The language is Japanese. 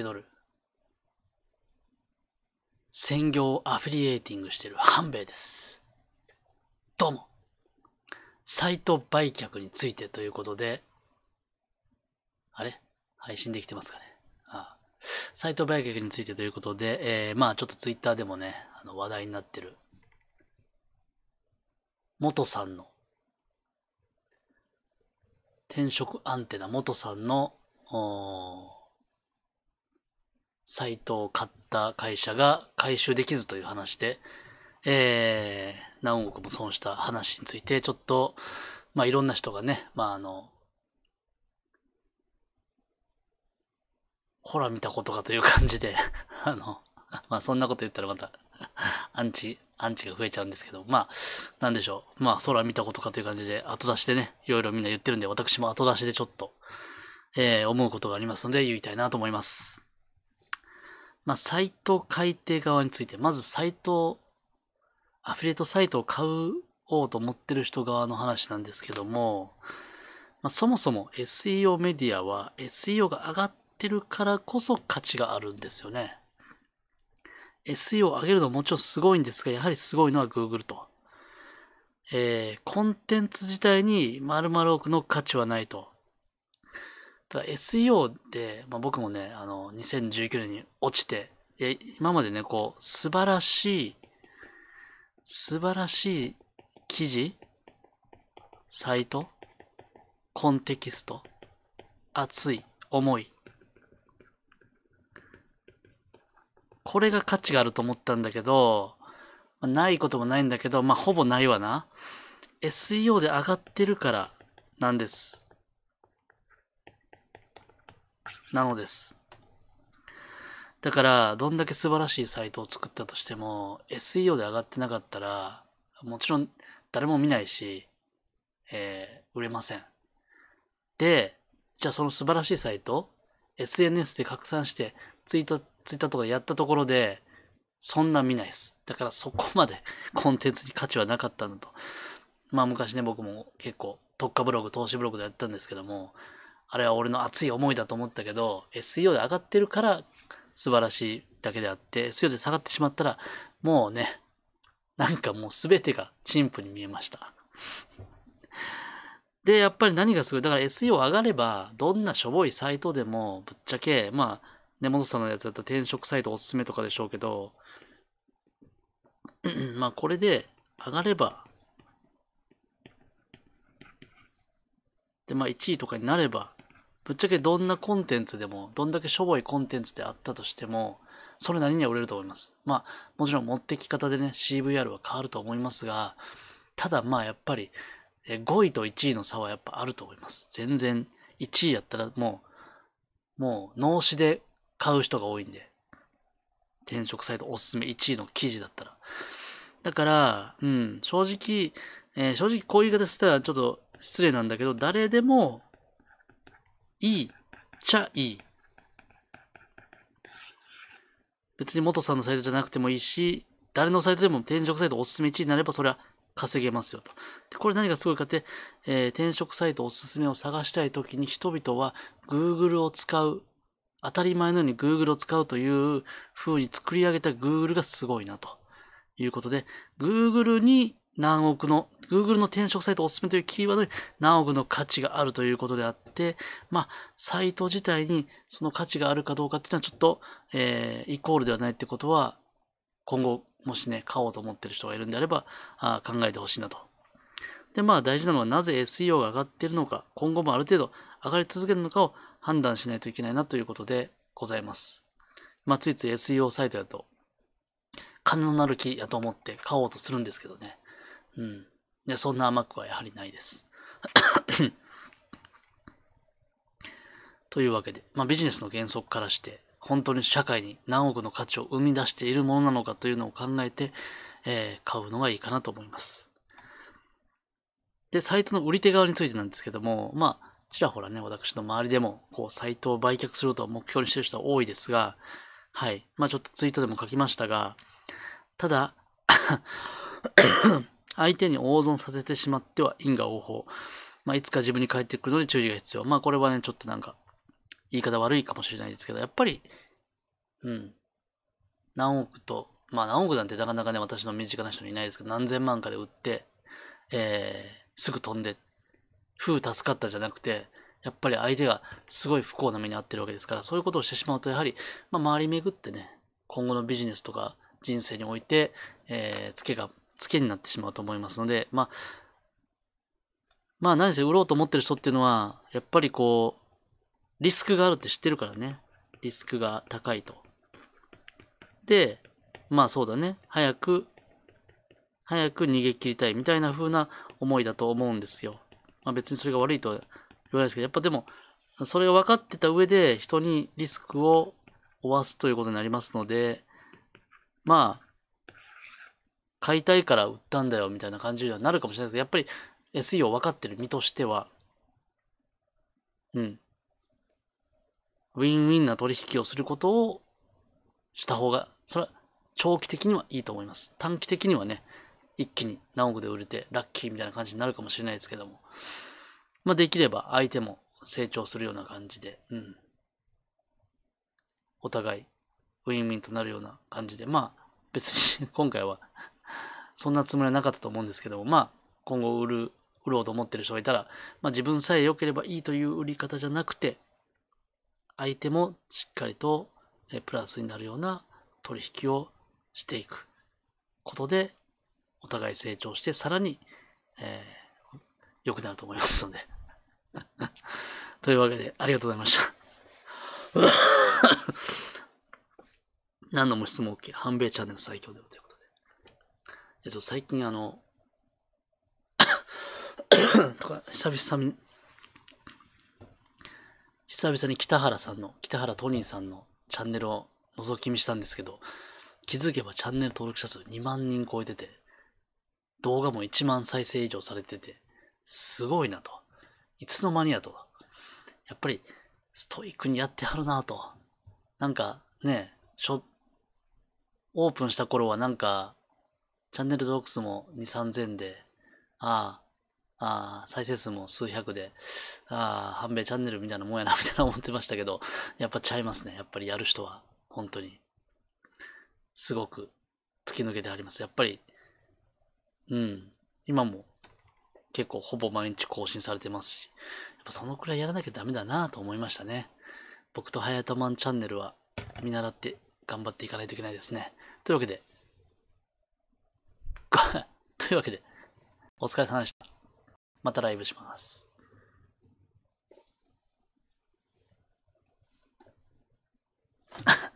け取る。専業アフィリエイティングしてるハンベイです。どうも。サイト売却についてということで、あれ？配信できてますかね？ああサイト売却についてということで、えー、まあちょっとツイッターでもね、あの話題になってる、元さんの、転職アンテナ元さんの、おーサイトを買った会社が回収できずという話で、えー、何億も損した話について、ちょっと、まあいろんな人がね、まああの、ほら見たことかという感じで、あの、まあそんなこと言ったらまた、アンチ、アンチが増えちゃうんですけど、まあ、なんでしょう。まあ、空見たことかという感じで、後出しでね、いろいろみんな言ってるんで、私も後出しでちょっと、えー、思うことがありますので、言いたいなと思います。まあ、サイト改定側について、まずサイト、アフィリエイトサイトを買おうと思ってる人側の話なんですけども、まあ、そもそも SEO メディアは SEO が上がってるからこそ価値があるんですよね。SEO を上げるのももちろんすごいんですが、やはりすごいのは Google と。えー、コンテンツ自体に丸々多くの価値はないと。ただ SEO で、まあ、僕もね、あの、2019年に落ちて、え今までね、こう、素晴らしい、素晴らしい記事サイトコンテキスト熱い重いこれが価値があると思ったんだけど、まあないこともないんだけど、まあ、ほぼないわな。SEO で上がってるからなんです。なのです。だから、どんだけ素晴らしいサイトを作ったとしても、SEO で上がってなかったら、もちろん誰も見ないし、えー売れません。で、じゃあその素晴らしいサイト、SNS で拡散して、ツイート、ツイッターとかやったところで、そんな見ないです。だからそこまで コンテンツに価値はなかったんだと。まあ昔ね、僕も結構特化ブログ、投資ブログでやったんですけども、あれは俺の熱い思いだと思ったけど、SEO で上がってるから素晴らしいだけであって、SEO で下がってしまったら、もうね、なんかもう全てが陳腐に見えました。で、やっぱり何がすごい、だから SEO 上がれば、どんなしょぼいサイトでも、ぶっちゃけ、まあ、根本さんのやつだったら転職サイトおすすめとかでしょうけど、まあこれで上がれば、で、まあ1位とかになれば、ぶっちゃけどんなコンテンツでも、どんだけしょぼいコンテンツであったとしても、それなりには売れると思います。まあ、もちろん持ってき方でね、CVR は変わると思いますが、ただまあやっぱり、5位と1位の差はやっぱあると思います。全然1位やったらもう、もう脳死で買う人が多いんで。転職サイトおすすめ1位の記事だったら。だから、うん、正直、えー正直こういう言い方したらちょっと失礼なんだけど、誰でもいいちゃいい。別に元さんのサイトじゃなくてもいいし、誰のサイトでも転職サイトおすすめ1位になればそれは稼げますよと。でこれ何がすごいかって、えー転職サイトおすすめを探したいときに人々は Google を使う。当たり前のように Google を使うという風に作り上げた Google がすごいなということで、Google に何億の、Google の転職サイトおすすめというキーワードに何億の価値があるということであって、まあ、サイト自体にその価値があるかどうかっていうのはちょっと、えーイコールではないってことは、今後、もしね、買おうと思ってる人がいるんであれば、あ考えてほしいなと。で、まあ大事なのはなぜ SEO が上がってるのか、今後もある程度上がり続けるのかを判断しないといけないなということでございます。まあついつい SEO サイトだと、金のなる木やと思って買おうとするんですけどね。うん。で、そんな甘くはやはりないです。というわけで、まあビジネスの原則からして、本当に社会に何億の価値を生み出しているものなのかというのを考えて、えー買うのがいいかなと思います。で、サイトの売り手側についてなんですけども、まあ、ちらほらね、私の周りでも、こう、サイトを売却することを目標にしている人は多いですが、はい。まあ、ちょっとツイートでも書きましたが、ただ、相手に大損させてしまっては因果応報。まあ、いつか自分に返ってくるので注意が必要。まあ、これはね、ちょっとなんか、言い方悪いかもしれないですけど、やっぱりうん。何億と、まあ何億なんてなかなかね、私の身近な人にいないですけど、何千万かで売って、えー、すぐ飛んで、夫婦助かったじゃなくて、やっぱり相手がすごい不幸な目に遭ってるわけですから、そういうことをしてしまうと、やはり、まあ、周り巡ってね、今後のビジネスとか人生において、えー、ツケが、ツケになってしまうと思いますので、まあ、まあ何せ売ろうと思ってる人っていうのは、やっぱりこう、リスクがあるって知ってるからね。リスクが高いと。で、まあそうだね。早く、早く逃げ切りたいみたいな風な思いだと思うんですよ。まあ別にそれが悪いとは言わないですけど、やっぱでも、それが分かってた上で人にリスクを負わすということになりますので、まあ、買いたいから売ったんだよみたいな感じにはなるかもしれないですけど、やっぱり SE を分かってる身としては、うん。ウィンウィンな取引をすることをした方が、それは長期的にはいいと思います。短期的にはね、一気に何億で売れてラッキーみたいな感じになるかもしれないですけども、まあできれば相手も成長するような感じで、うん。お互いウィンウィンとなるような感じで、まあ別に今回はそんなつもりはなかったと思うんですけど、まあ今後売る、売ろうと思ってる人がいたら、まあ自分さえ良ければいいという売り方じゃなくて、相手もしっかりとプラスになるような取引をしていくことで、お互い成長して、さらに、えー、良くなると思いますので。というわけで、ありがとうございました。何度も質問 OK？半米チャンネル最強でということで。じゃあちょっと最近あの、とか、久々に、久々に北原さんの、北原トニーさんのチャンネルを覗き見したんですけど、気づけばチャンネル登録者数2万人超えてて、動画も1万再生以上されてて、すごいなと。いつの間にやと。やっぱり、ストイックにやってはるなと。なんかね、しょ、オープンした頃はなんか、チャンネル登録数も2、3000で、ああ、ああ、再生数も数百で、ああ、半米チャンネルみたいなもんやな、みたいな思ってましたけど、やっぱちゃいますね。やっぱりやる人は、本当に。すごく突き抜けてあります。やっぱり、うん、今も結構ほぼ毎日更新されてますし、やっぱそのくらいやらなきゃダメだなと思いましたね。僕とハヤタマンチャンネルは見習って頑張っていかないといけないですね。というわけで、というわけで、お疲れ様でした。またライブします。